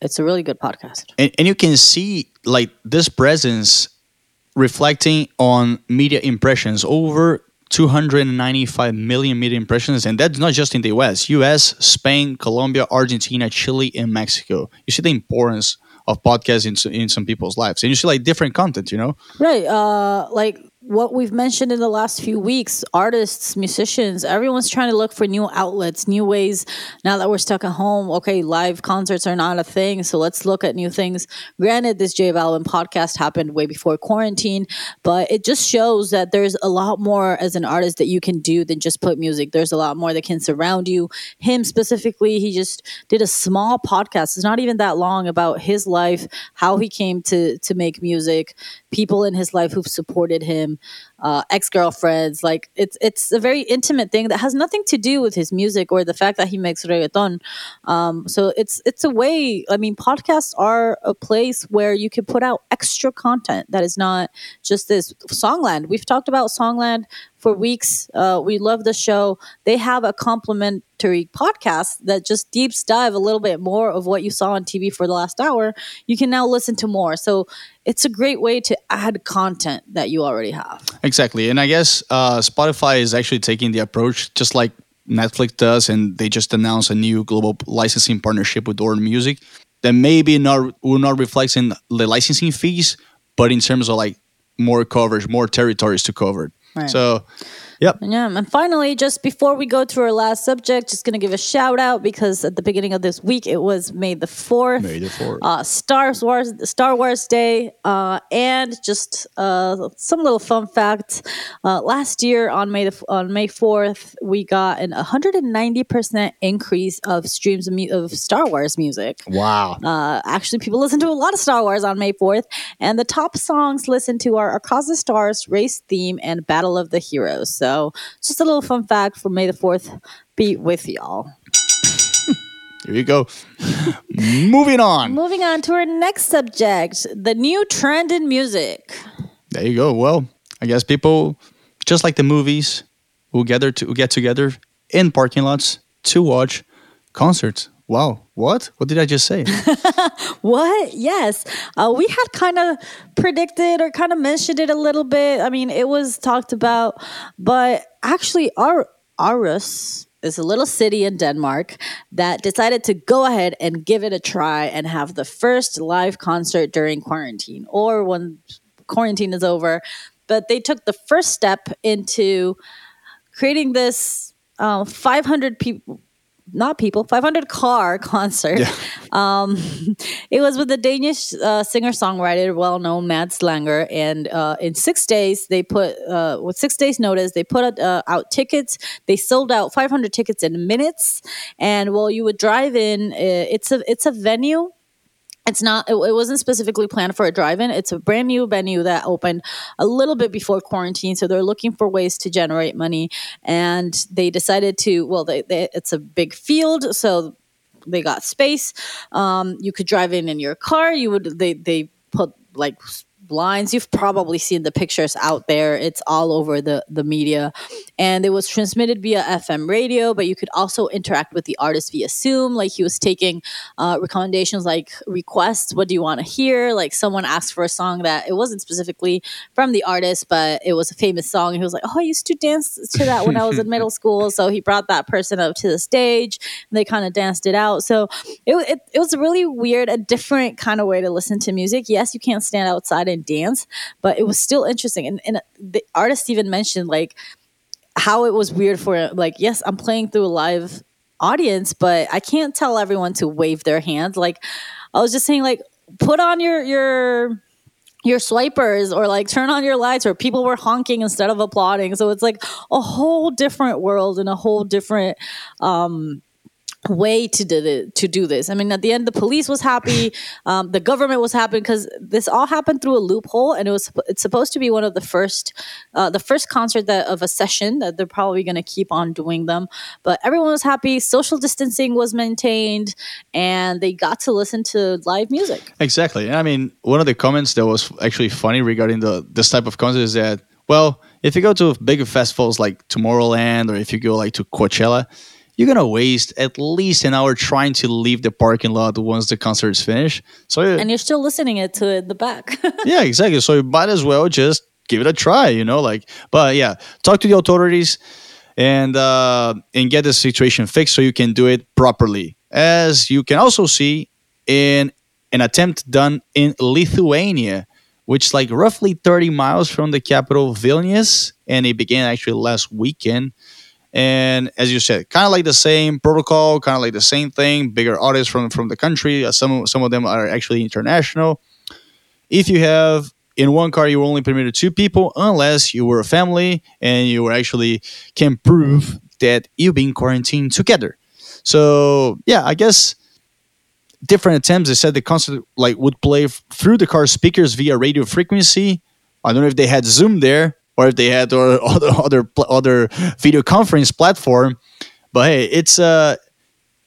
it's a really good podcast. And, and you can see like this presence reflecting on media impressions over 295 million media impressions, and that's not just in the US, US, Spain, Colombia, Argentina, Chile, and Mexico. You see the importance of podcasts in, in some people's lives, and you see like different content, you know? Right. Uh, like what we've mentioned in the last few weeks artists musicians everyone's trying to look for new outlets new ways. Now that we're stuck at home okay live concerts are not a thing so let's look at new things. Granted this j balvin podcast happened way before quarantine but it just shows that there's a lot more as an artist that you can do than just put music. There's a lot more that can surround you. Him specifically he just did a small podcast. It's not even that long about his life how he came to to make music people in his life who've supported him uh, ex-girlfriends. Like it's it's a very intimate thing that has nothing to do with his music or the fact that he makes reggaeton. Um, so it's it's a way i mean podcasts are a place where you can put out extra content that is not just this. Songland we've talked about songland for weeks. Uh, we love the show. They have a complimentary podcast that just deeps dive a little bit more of what you saw on tv for the last hour. You can now listen to more. So it's a great way to add content that you already have. Exactly. And I guess uh, Spotify is actually taking the approach just like Netflix does, and they just announced a new global licensing partnership with Orton Music that maybe not will not reflect in the licensing fees, but in terms of like more coverage, more territories to cover. Right. So, yep. Yeah, and finally, just before we go to our last subject, just gonna give a shout out because at the beginning of this week it was May the fourth, May the 4th. uh, Star Wars Star Wars Day, uh, and just uh, some little fun facts. Uh, last year on May the on May fourth, we got an 190 percent increase of streams of, mu- of Star Wars music. Wow. Uh, actually, people listen to a lot of Star Wars on May 4th, and the top songs listened to are Across the Stars, Rey's Theme, and Battle of the Heroes. So, just a little fun fact for May the 4th be with y'all. Here you go. Moving on. Moving on to our next subject the new trend in music. There you go. Well, I guess people, just like the movies, will gather to will get together in parking lots to watch concerts. Wow. What? What did I just say? What? Yes. Uh, we had kind of predicted or kind of mentioned it a little bit. I mean, it was talked about, but actually, our Aarhus is a little city in Denmark that decided to go ahead and give it a try and have the first live concert during quarantine or when quarantine is over. But they took the first step into creating this uh, 500 people not people 500 car concert. Um, it was with the danish uh, singer-songwriter well-known mads langer and uh, in six days they put uh, with six days notice they put uh, out tickets. They sold out 500 tickets in minutes. And while you would drive in uh, it's a it's a venue it's not it, it wasn't specifically planned for a drive-in. It's a brand new venue that opened a little bit before quarantine so they're looking for ways to generate money. And they decided to well they, they it's a big field so they got space. Um, you could drive in in your car. You would they they put like blinds you've probably seen the pictures out there. It's all over the the media. And it was transmitted via fm radio but you could also interact with the artist via zoom. Like he was taking uh, recommendations like requests what do you want to hear? Like someone asked for a song that it wasn't specifically from the artist but it was a famous song. And he was like oh i used to dance to that when i was in middle school. So he brought that person up to the stage and they kind of danced it out. So it, it, it was a really weird a different kind of way to listen to music. Yes you can't stand outside and dance but it was still interesting. And, and the artist even mentioned like how it was weird for like yes i'm playing through a live audience but i can't tell everyone to wave their hands like i was just saying like put on your your your swipers or like turn on your lights or people were honking instead of applauding. So it's like a whole different world and a whole different um way to do to do this. I mean, at the end, the police was happy, um, the government was happy because this all happened through a loophole, and it was it's supposed to be one of the first uh, the first concert that of a session that they're probably going to keep on doing them. But everyone was happy. Social distancing was maintained, and they got to listen to live music. Exactly. And I mean, one of the comments that was actually funny regarding the this type of concert is that, well, if you go to bigger festivals like Tomorrowland or if you go like to Coachella, you're gonna waste at least an hour trying to leave the parking lot once the concert is finished. So And you're still listening it to the back. yeah, exactly. So you might as well just give it a try, you know, like. But yeah, talk to the authorities and uh, and get the situation fixed so you can do it properly. As you can also see in an attempt done in Lithuania, which is like roughly 30 miles from the capital, Vilnius. And it began actually last weekend. And as you said, kind of like the same protocol, kind of like the same thing. Bigger artists from from the country. Uh, some some of them are actually international. If you have in one car, you were only permitted two people, unless you were a family and you were actually can prove that you've been quarantined together. So yeah, I guess different attempts. They said the concert like would play f- through the car speakers via radio frequency. I don't know if they had Zoom there or if they had or other other other video conference platform. But hey, it's a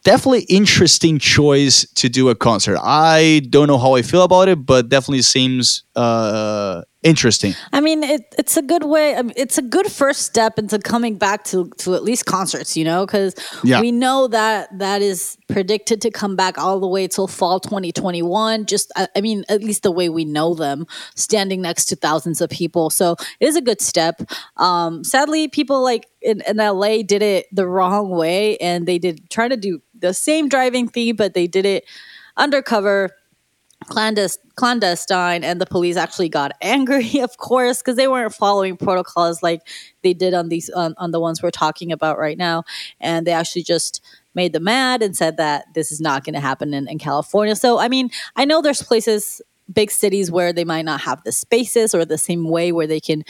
definitely interesting choice to do a concert. I don't know how I feel about it, but definitely seems uh, interesting. I mean, it, it's a good way. I mean, it's a good first step into coming back to to at least concerts. You know, because Yeah. we know that that is predicted to come back all the way till fall 2021. Just, I, I mean, at least the way we know them, standing next to thousands of people. So it is a good step. Um, sadly, people like in, in LA did it the wrong way, and they did try to do the same driving theme, but they did it undercover clandest- clandestine and the police actually got angry of course because they weren't following protocols like they did on these on, on the ones we're talking about right now. And they actually just made them mad and said that this is not going to happen in, in california. So i mean i know there's places big cities where they might not have the spaces or the same way where they can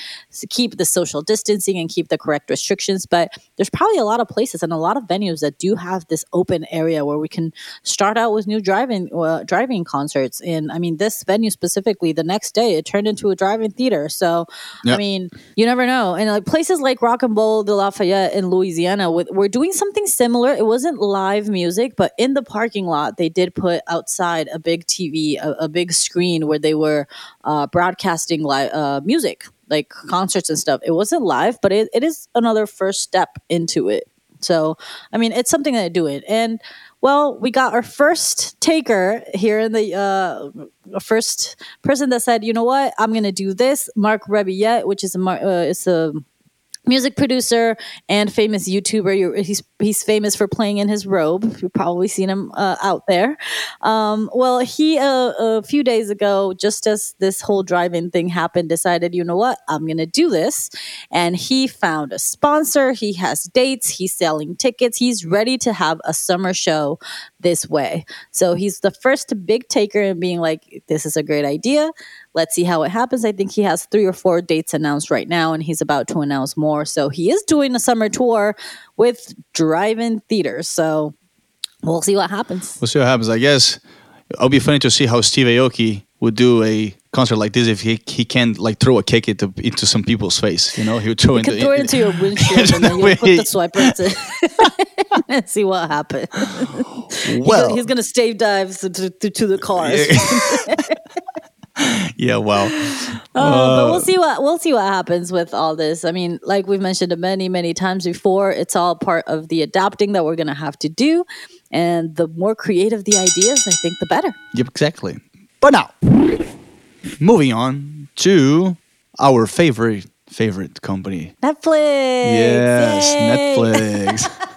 keep the social distancing and keep the correct restrictions but there's probably a lot of places and a lot of venues that do have this open area where we can start out with new driving uh, driving concerts. And i mean this venue specifically the next day it turned into a drive-in theater. So Yeah. i mean you never know. And like places like Rock 'n' Bowl de lafayette in louisiana with, we're doing something similar. It wasn't live music but in the parking lot they did put outside a big tv a, a big screen where they were uh, broadcasting live uh, music like concerts and stuff it wasn't live but it, it is another first step into it so, I mean, it's something that they're doing. And, well, we got our first taker here in the uh, first person that said, you know what, I'm going to do this. Marc Rebillet, which is a, uh, is a music producer and famous YouTuber. He's he's famous for playing in his robe. You've probably seen him uh, out there. Um, well, he uh, a few days ago, just as this whole drive-in thing happened, decided, you know what, I'm going to do this, and he found a sponsor. He has dates. He's selling tickets. He's ready to have a summer show this way. So he's the first big taker and being like, this is a great idea. Let's see how it happens. I think he has three or four dates announced right now, and he's about to announce more. So he is doing a summer tour with drive-in theaters. So we'll see what happens. We'll see what happens. I guess it'll be funny to see how Steve Aoki would do a concert like this if he he can like throw a kick into into some people's face. You know, he would throw into throw it into your windshield and then you put the swipers in and see what happens. well. he's going to stave dives to, to, to the cars. yeah, well, Uh, but we'll see what we'll see what happens with all this. I mean, like we've mentioned many many times before, it's all part of the adapting that we're going to have to do, and the more creative the ideas, I think, the better. Yep, exactly. But now, moving on to our favorite favorite company. Netflix. Yes, Yay! Netflix.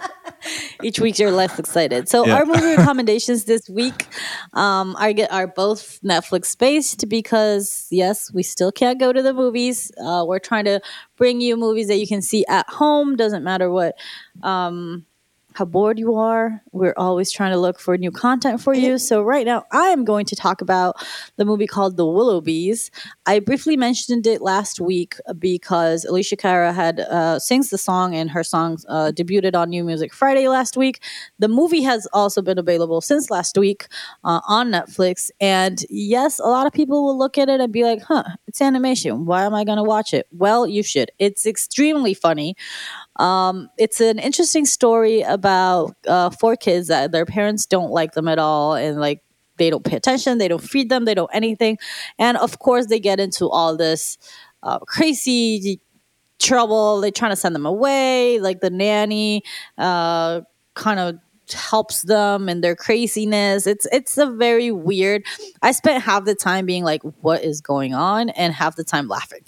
Each week you're less excited. So Yeah. our movie recommendations this week um, are are both Netflix based because yes, we still can't go to the movies. Uh, we're trying to bring you movies that you can see at home. Doesn't matter what um, how bored you are. We're always trying to look for new content for you. So right now, I am going to talk about the movie called The Willoughbys. I briefly mentioned it last week because Alessia Cara had uh, sings the song, and her song uh, debuted on New Music Friday last week. The movie has also been available since last week uh, on Netflix. And yes, a lot of people will look at it and be like, "Huh, it's animation. Why am I going to watch it?" Well, you should. It's extremely funny. Um, it's an interesting story about uh, four kids that their parents don't like them at all, and like they don't pay attention, they don't feed them, they don't anything, and of course they get into all this uh, crazy trouble. They're trying to send them away, like the nanny uh, kind of helps them and their craziness. It's it's a very weird. I spent half the time being like, "What is going on?" and half the time laughing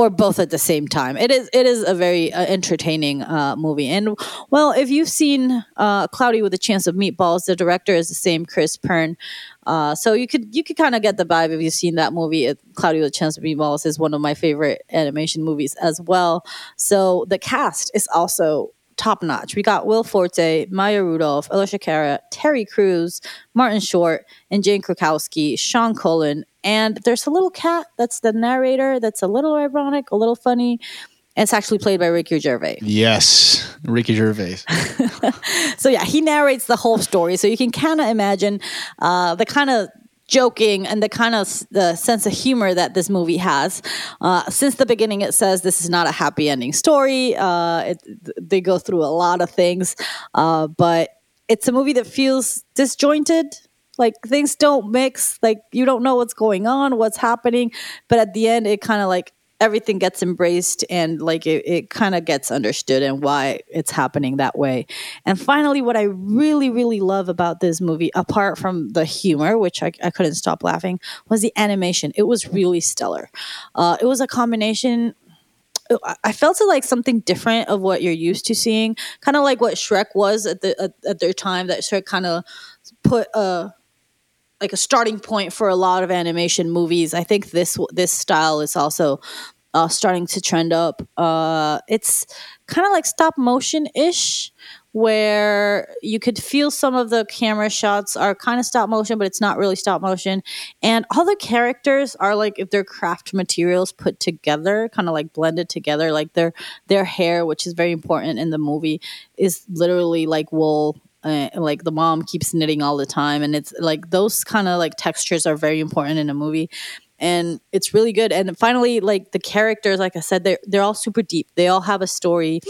or both at the same time. It is it is a very uh, entertaining uh, movie. And well, if you've seen uh, Cloudy with a Chance of Meatballs, the director is the same Kris Pearn. Uh, so you could you could kind of get the vibe if you've seen that movie. It, Cloudy with a Chance of Meatballs is one of my favorite animation movies as well. So the cast is also top notch. We got Will Forte, Maya Rudolph, Alessia Cara, Terry Crews, Martin Short, and Jane Krakowski, Sean Cullen, and there's a little cat that's the narrator that's a little ironic, a little funny. It's actually played by Ricky Gervais. Yes, Ricky Gervais. so yeah, he narrates the whole story, so you can kind of imagine uh, the kind of joking and the kind of the sense of humor that this movie has. Uh, since the beginning, it says this is not a happy ending story. Uh, it, they go through a lot of things, uh, but it's a movie that feels disjointed like things don't mix like you don't know what's going on what's happening but at the end it kind of like everything gets embraced and like it, it kind of gets understood and why it's happening that way and finally what i really really love about this movie apart from the humor which i, I couldn't stop laughing was the animation it was really stellar uh, it was a combination I felt it like something different of what you're used to seeing, kind of like what Shrek was at the at, at their time. That Shrek kind of put a like a starting point for a lot of animation movies. I think this this style is also uh, starting to trend up. Uh, it's kind of like stop motion ish, where you could feel some of the camera shots are kind of stop motion, but it's not really stop motion. And all the characters are like if they're craft materials put together, kind of like blended together. Like their their hair, which is very important in the movie, is literally like wool uh, like the mom keeps knitting all the time and it's like those kind of like textures are very important in a movie and it's really good and finally like the characters like i said they're, they're all super deep they all have a story.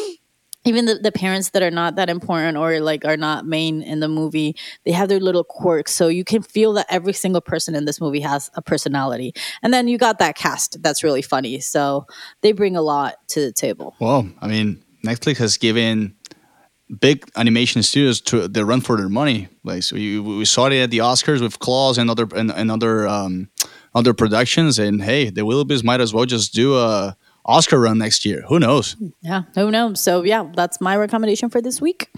Even the, the parents that are not that important or like are not main in the movie they have their little quirks so you can feel that every single person in this movie has a personality. And then you got that cast that's really funny so they bring a lot to the table. Well i mean netflix has given big animation studios to they run for their money. Like so, you, we saw it at the Oscars with Klaus and other and, and other um, other productions. And hey, the Willoughbys might as well just do a Oscar run next year. Who knows? Yeah, who knows? So yeah, that's my recommendation for this week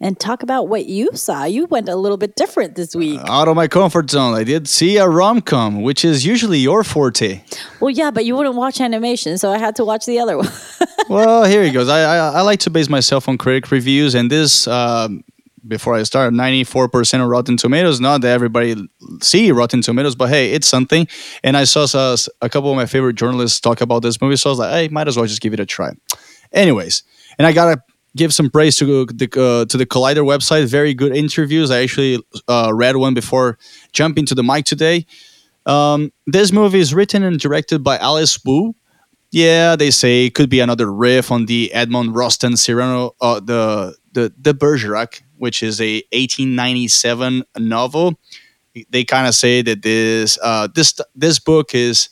and talk about what you saw. You went a little bit different this week. Out of my comfort zone. I did see a rom com, which is usually your forte. Well, yeah, but you wouldn't watch animation, so I had to watch the other one. well, here he goes. I, I, I like to base myself on critic reviews, and this. Um, before I start, 94% of Rotten Tomatoes. Not that everybody see Rotten Tomatoes, but hey, it's something. And I saw a couple of my favorite journalists talk about this movie, so I was like, hey, might as well just give it a try. Anyways, and I gotta give some praise to the uh, to the Collider website. Very good interviews. I actually uh, read one before jumping to the mic today. Um, this movie is written and directed by Alice Wu. Yeah, they say it could be another riff on the Edmond Rostand Cyrano, uh, the the the Bergerac, which is a 1897 novel. They kind of say that this uh, this this book is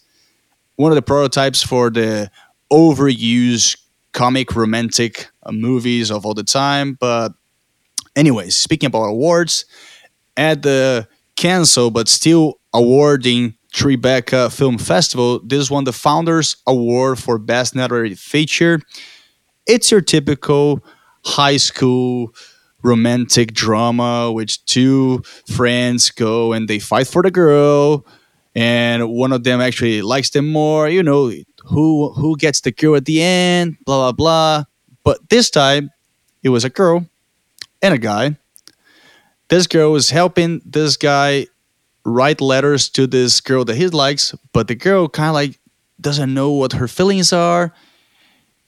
one of the prototypes for the overused comic romantic uh, movies of all the time. But, anyways, speaking about awards, at the cancel but still awarding Tribeca Film Festival, this won the Founders Award for Best Narrative Feature. It's your typical high school romantic drama which two friends go and they fight for the girl and one of them actually likes them more you know who who gets the girl at the end, blah blah blah. But this time, it was a girl and a guy. This girl was helping this guy write letters to this girl that he likes, but the girl kind of like doesn't know what her feelings are.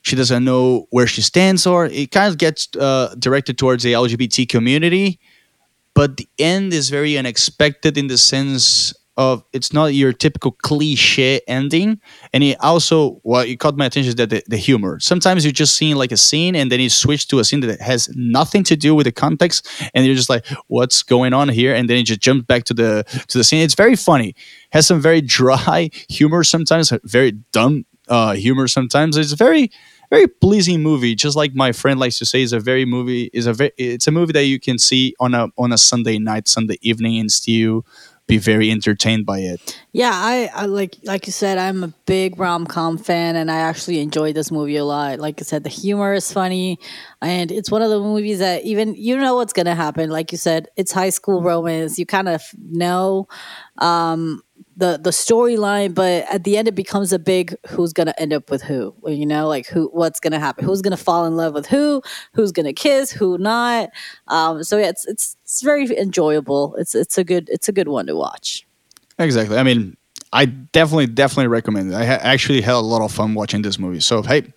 She doesn't know where she stands, or it kind of gets uh, directed towards the LGBT community. But the end is very unexpected in the sense of it's not your typical cliche ending. And it also what it caught my attention is that the, the humor. Sometimes you're just seeing like a scene and then you switch to a scene that has nothing to do with the context and you're just like what's going on here? And then it just jumps back to the to the scene. It's very funny. Has some very dry humor sometimes very dumb uh, humor sometimes. It's a very very pleasing movie. Just like my friend likes to say is a very movie is a very it's a movie that you can see on a on a sunday night sunday evening and still be very entertained by it. Yeah, I, I like like you said, I'm a big rom com fan, and I actually enjoyed this movie a lot. Like I said, the humor is funny, and it's one of the movies that even you know what's gonna happen. Like you said, it's high school romance. You kind of know. Um, the the storyline, but at the end it becomes a big who's gonna end up with who. You know, like who what's gonna happen, who's gonna fall in love with who, who's gonna kiss, who not. Um, so yeah, it's it's it's very enjoyable. It's it's a good it's a good one to watch. Exactly. I mean, I definitely definitely recommend it. I ha- actually had a lot of fun watching this movie. So hey,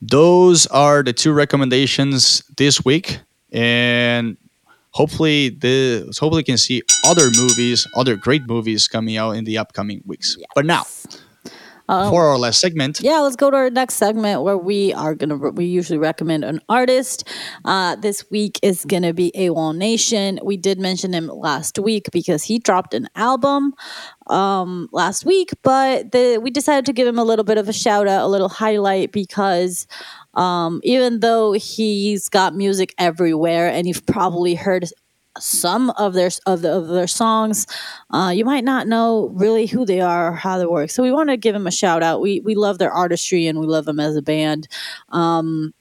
those are the two recommendations this week, and hopefully the hopefully can see other movies, other great movies coming out in the upcoming weeks. Yes. But now, um, for our last segment, yeah, let's go to our next segment where we are gonna we usually recommend an artist. Uh, this week is gonna be AWOLNATION. We did mention him last week because he dropped an album um, last week, but the, we decided to give him a little bit of a shout out, a little highlight because um, even though he's got music everywhere, and you've probably heard some of their of, the, of their songs, uh, you might not know really who they are or how they work. So we want to give them a shout out. We we love their artistry and we love them as a band. Um,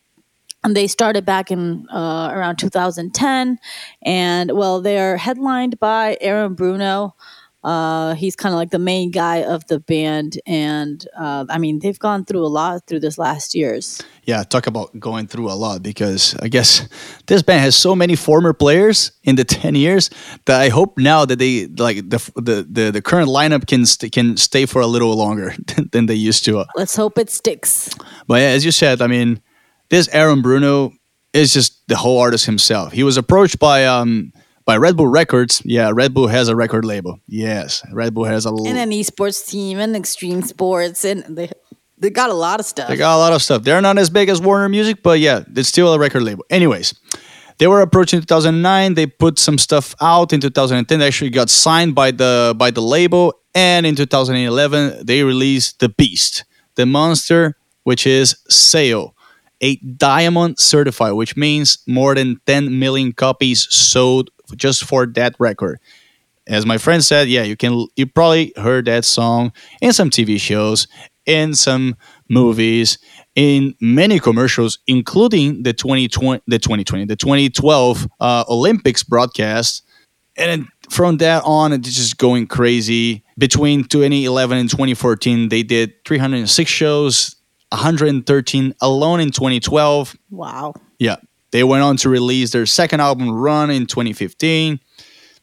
and they started back in uh, around 2010, and well, they're headlined by Aaron Bruno. Uh, he's kind of like the main guy of the band, and uh, I mean they've gone through a lot through this last years. Yeah, talk about going through a lot because I guess this band has so many former players in the ten years that I hope now that they like the the the, the current lineup can st- can stay for a little longer than they used to. Let's hope it sticks. But yeah, as you said, I mean, this Aaron Bruno is just the whole artist himself. He was approached by um by Red Bull Records. Yeah, Red Bull has a record label. Yes, Red Bull has a and an esports team and extreme sports, and they they got a lot of stuff. They got a lot of stuff. They're not as big as Warner Music, but yeah, it's still a record label. Anyways, they were approaching 2009. They put some stuff out in 2010. They actually got signed by the by the label, and in 2011 they released the Beast, the monster, which is Sail a diamond certified, which means more than 10 million copies sold just for that record. As my friend said, yeah, you can you probably heard that song in some TV shows, in some movies, in many commercials, including the 2020, the 2020, the 2012 uh, Olympics broadcast. And from that on, it's just going crazy. Between 2011 and 2014, they did 306 shows, 113 alone in 2012. Wow. Yeah. They went on to release their second album, Run, in 2015,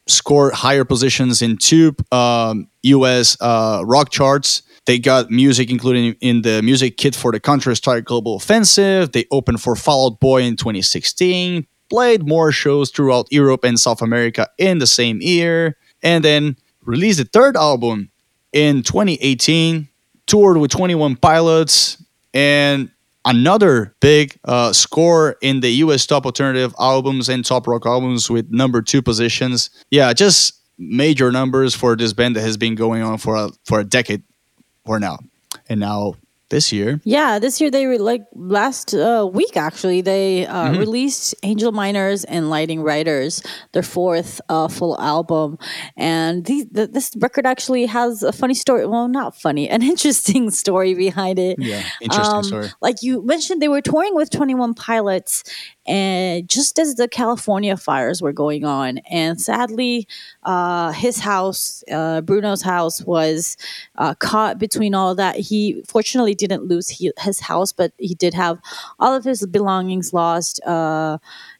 scored higher positions in two um, US uh, rock charts. They got music including in the music kit for the Counter Strike Global Offensive. They opened for Fall Out Boy in 2016, played more shows throughout Europe and South America in the same year, and then released the third album in 2018, toured with 21 Pilots, and another big uh, score in the US top alternative albums and top rock albums with number two positions. Yeah, just major numbers for this band that has been going on for a, for a decade or now. And now this year. Yeah, this year they re- like last uh, week actually they uh, mm-hmm. released Angel Miners and Lightning Riders, their fourth uh, full album, and these, the, this record actually has a funny story. Well, not funny, an interesting story behind it. Yeah, interesting um, story. Like you mentioned, they were touring with Twenty One Pilots, and just as the California fires were going on, and sadly, uh, his house, uh, Bruno's house, was uh, caught between all that. He fortunately didn't lose he, his house, but he did have all of his belongings lost. Uh,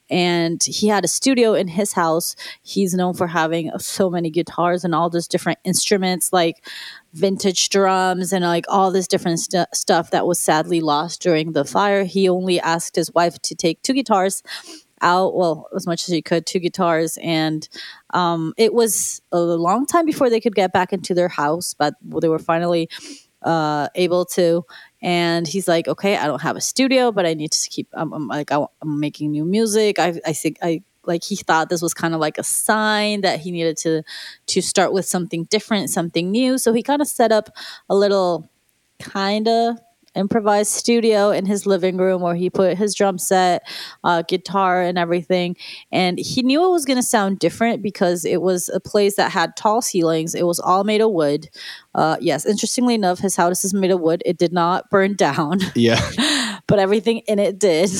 and he had a studio in his house. He's known for having so many guitars and all those different instruments, like vintage drums and like all this different st- stuff that was sadly lost during the fire. He only asked his wife to take two guitars out, well, as much as he could, two guitars. And um, it was a long time before they could get back into their house, but they were finally uh, able to. And he's like, okay, I don't have a studio, but I need to keep. I'm, I'm like, I'm making new music. I, I think I like he thought this was kind of like a sign that he needed to to start with something different, something new. So he kind of set up a little kind of improvised studio in his living room where he put his drum set, uh, guitar, and everything. And he knew it was going to sound different because it was a place that had tall ceilings. It was all made of wood. Uh, yes, interestingly enough, his house is made of wood. It did not burn down. Yeah. but everything in it did.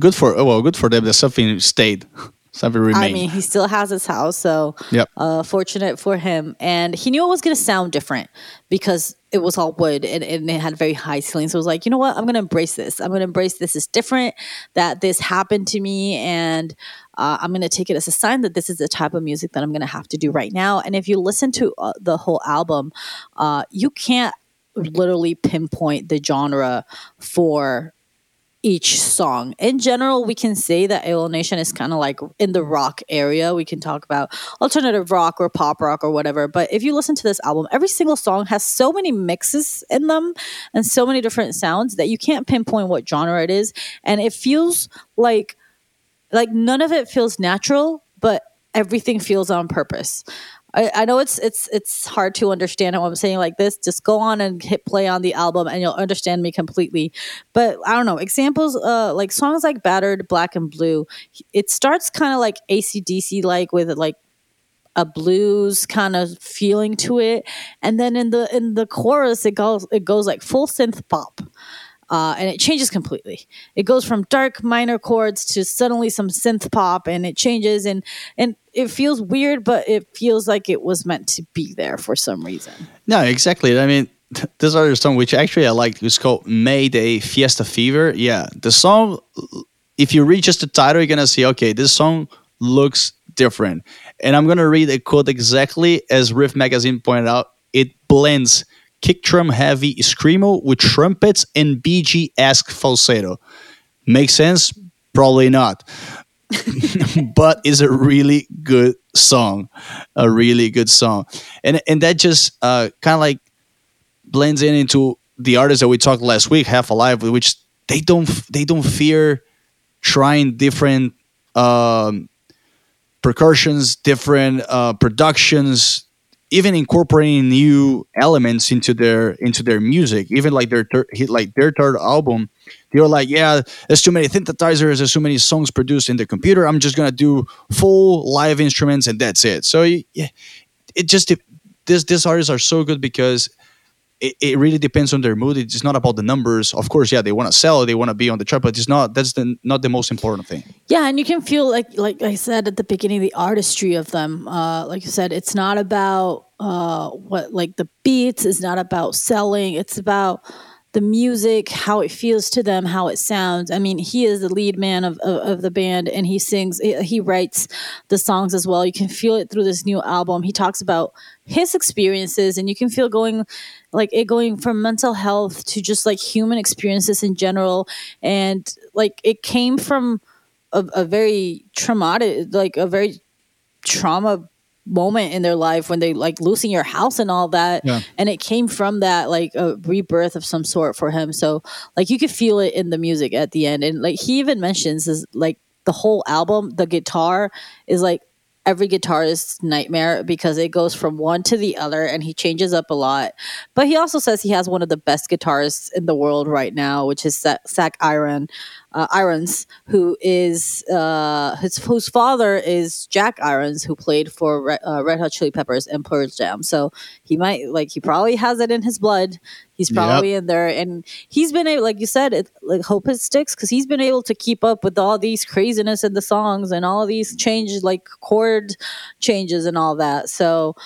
Good for well, good for them that something stayed. Something remained. I mean, he still has his house, so yep. uh, fortunate for him. And he knew it was going to sound different because it was all wood and, and it had very high ceilings. So it was like, you know what? I'm going to embrace this. I'm going to embrace this is different, that this happened to me, and uh, I'm going to take it as a sign that this is the type of music that I'm going to have to do right now. And if you listen to uh, the whole album, uh, you can't literally pinpoint the genre for each song. In general, we can say that AWOLNATION is kind of like in the rock area. We can talk about alternative rock or pop rock or whatever. But if you listen to this album, every single song has so many mixes in them and so many different sounds that you can't pinpoint what genre it is. And it feels like like none of it feels natural, but everything feels on purpose. I, I, know it's it's it's hard to understand what I'm saying like this. Just go on and hit play on the album and you'll understand me completely. But I don't know examples uh, like songs like "Battered," "Black and Blue." It starts kind of like AC/DC like with like a blues kind of feeling to it, and then in the in the chorus it goes it goes like full synth pop uh, and it changes completely. It goes from dark minor chords to suddenly some synth pop, and it changes, and and it feels weird, but it feels like it was meant to be there for some reason. No, exactly. I mean, this other song, which actually I like, is called Mayday Fiesta Fever. Yeah, the song. If you read just the title, you're gonna see, okay, this song looks different, and I'm gonna read a quote exactly as Riff Magazine pointed out. It blends kick drum heavy screamo with trumpets and BG esque falsetto. Makes sense? Probably not. but is a really good song, a really good song, and and that just uh, kind of like blends in into the artists that we talked last week, Half Alive, which they don't they don't fear trying different um, percussions, different uh, productions, even incorporating new elements into their into their music even like their thir- like their third album they were like yeah there's too many synthesizers there's too many songs produced in the computer i'm just gonna do full live instruments and that's it so yeah it just this these artists are so good because it, it really depends on their mood. It's not about the numbers. Of course, yeah, they want to sell, they want to be on the chart, but it's not. That's the not the most important thing. Yeah, and you can feel like like I said at the beginning, the artistry of them. Uh, like you said, it's not about uh, what like the beats. It's not about selling. It's about the music, how it feels to them, how it sounds. I mean, he is the lead man of, of, of, the band and he sings, he writes the songs as well. You can feel it through this new album. He talks about his experiences and you can feel going like it going from mental health to just like human experiences in general and like it came from a, a very traumatic like a very trauma moment in their life when they like losing your house and all that. Yeah. and it came from that like a rebirth of some sort for him. So like you could feel it in the music at the end. And like he even mentions is like the whole album the guitar is like every guitarist's nightmare because it goes from one to the other and he changes up a lot. But he also says he has one of the best guitarists in the world right now, which is Zach Iron uh, Irons, who is uh, his whose father is Jack Irons, who played for Red, uh, Red Hot Chili Peppers and Pearl Jam. So he might like he probably has it in his blood. He's probably yep. in there, and he's been able, like you said, it, like hope it sticks because he's been able to keep up with all these craziness in the songs and all these changes, like chord changes and all that. So,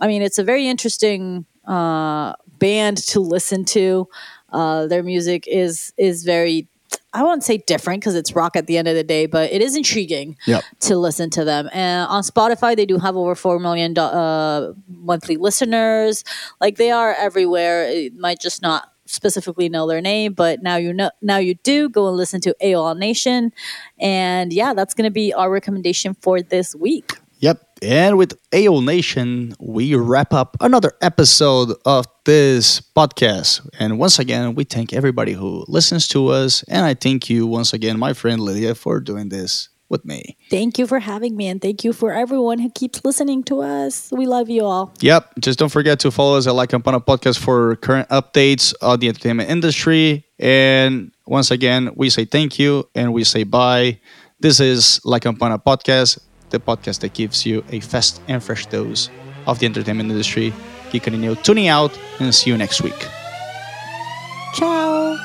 I mean, it's a very interesting uh, band to listen to. Uh, their music is is very I won't say different because it's rock at the end of the day, but it is intriguing yep. to listen to them. And on Spotify, they do have over 4 million uh, monthly listeners. Like they are everywhere. It might just not specifically know their name, but now you know now you do go and listen to AWOLNATION. And yeah, that's gonna be our recommendation for this week. Yep. And with AWOLNATION, we wrap up another episode of this podcast. And once again, we thank everybody who listens to us. And I thank you once again, my friend Lilia, for doing this with me. Thank you for having me, and thank you for everyone who keeps listening to us. We love you all. Yep. Just don't forget to follow us at La Campana Podcast for current updates of the entertainment industry. And once again, we say thank you and we say bye. This is La Campana Podcast, the podcast that gives you a fast and fresh dose of the entertainment industry. Keep tuning out and see you next week. Ciao.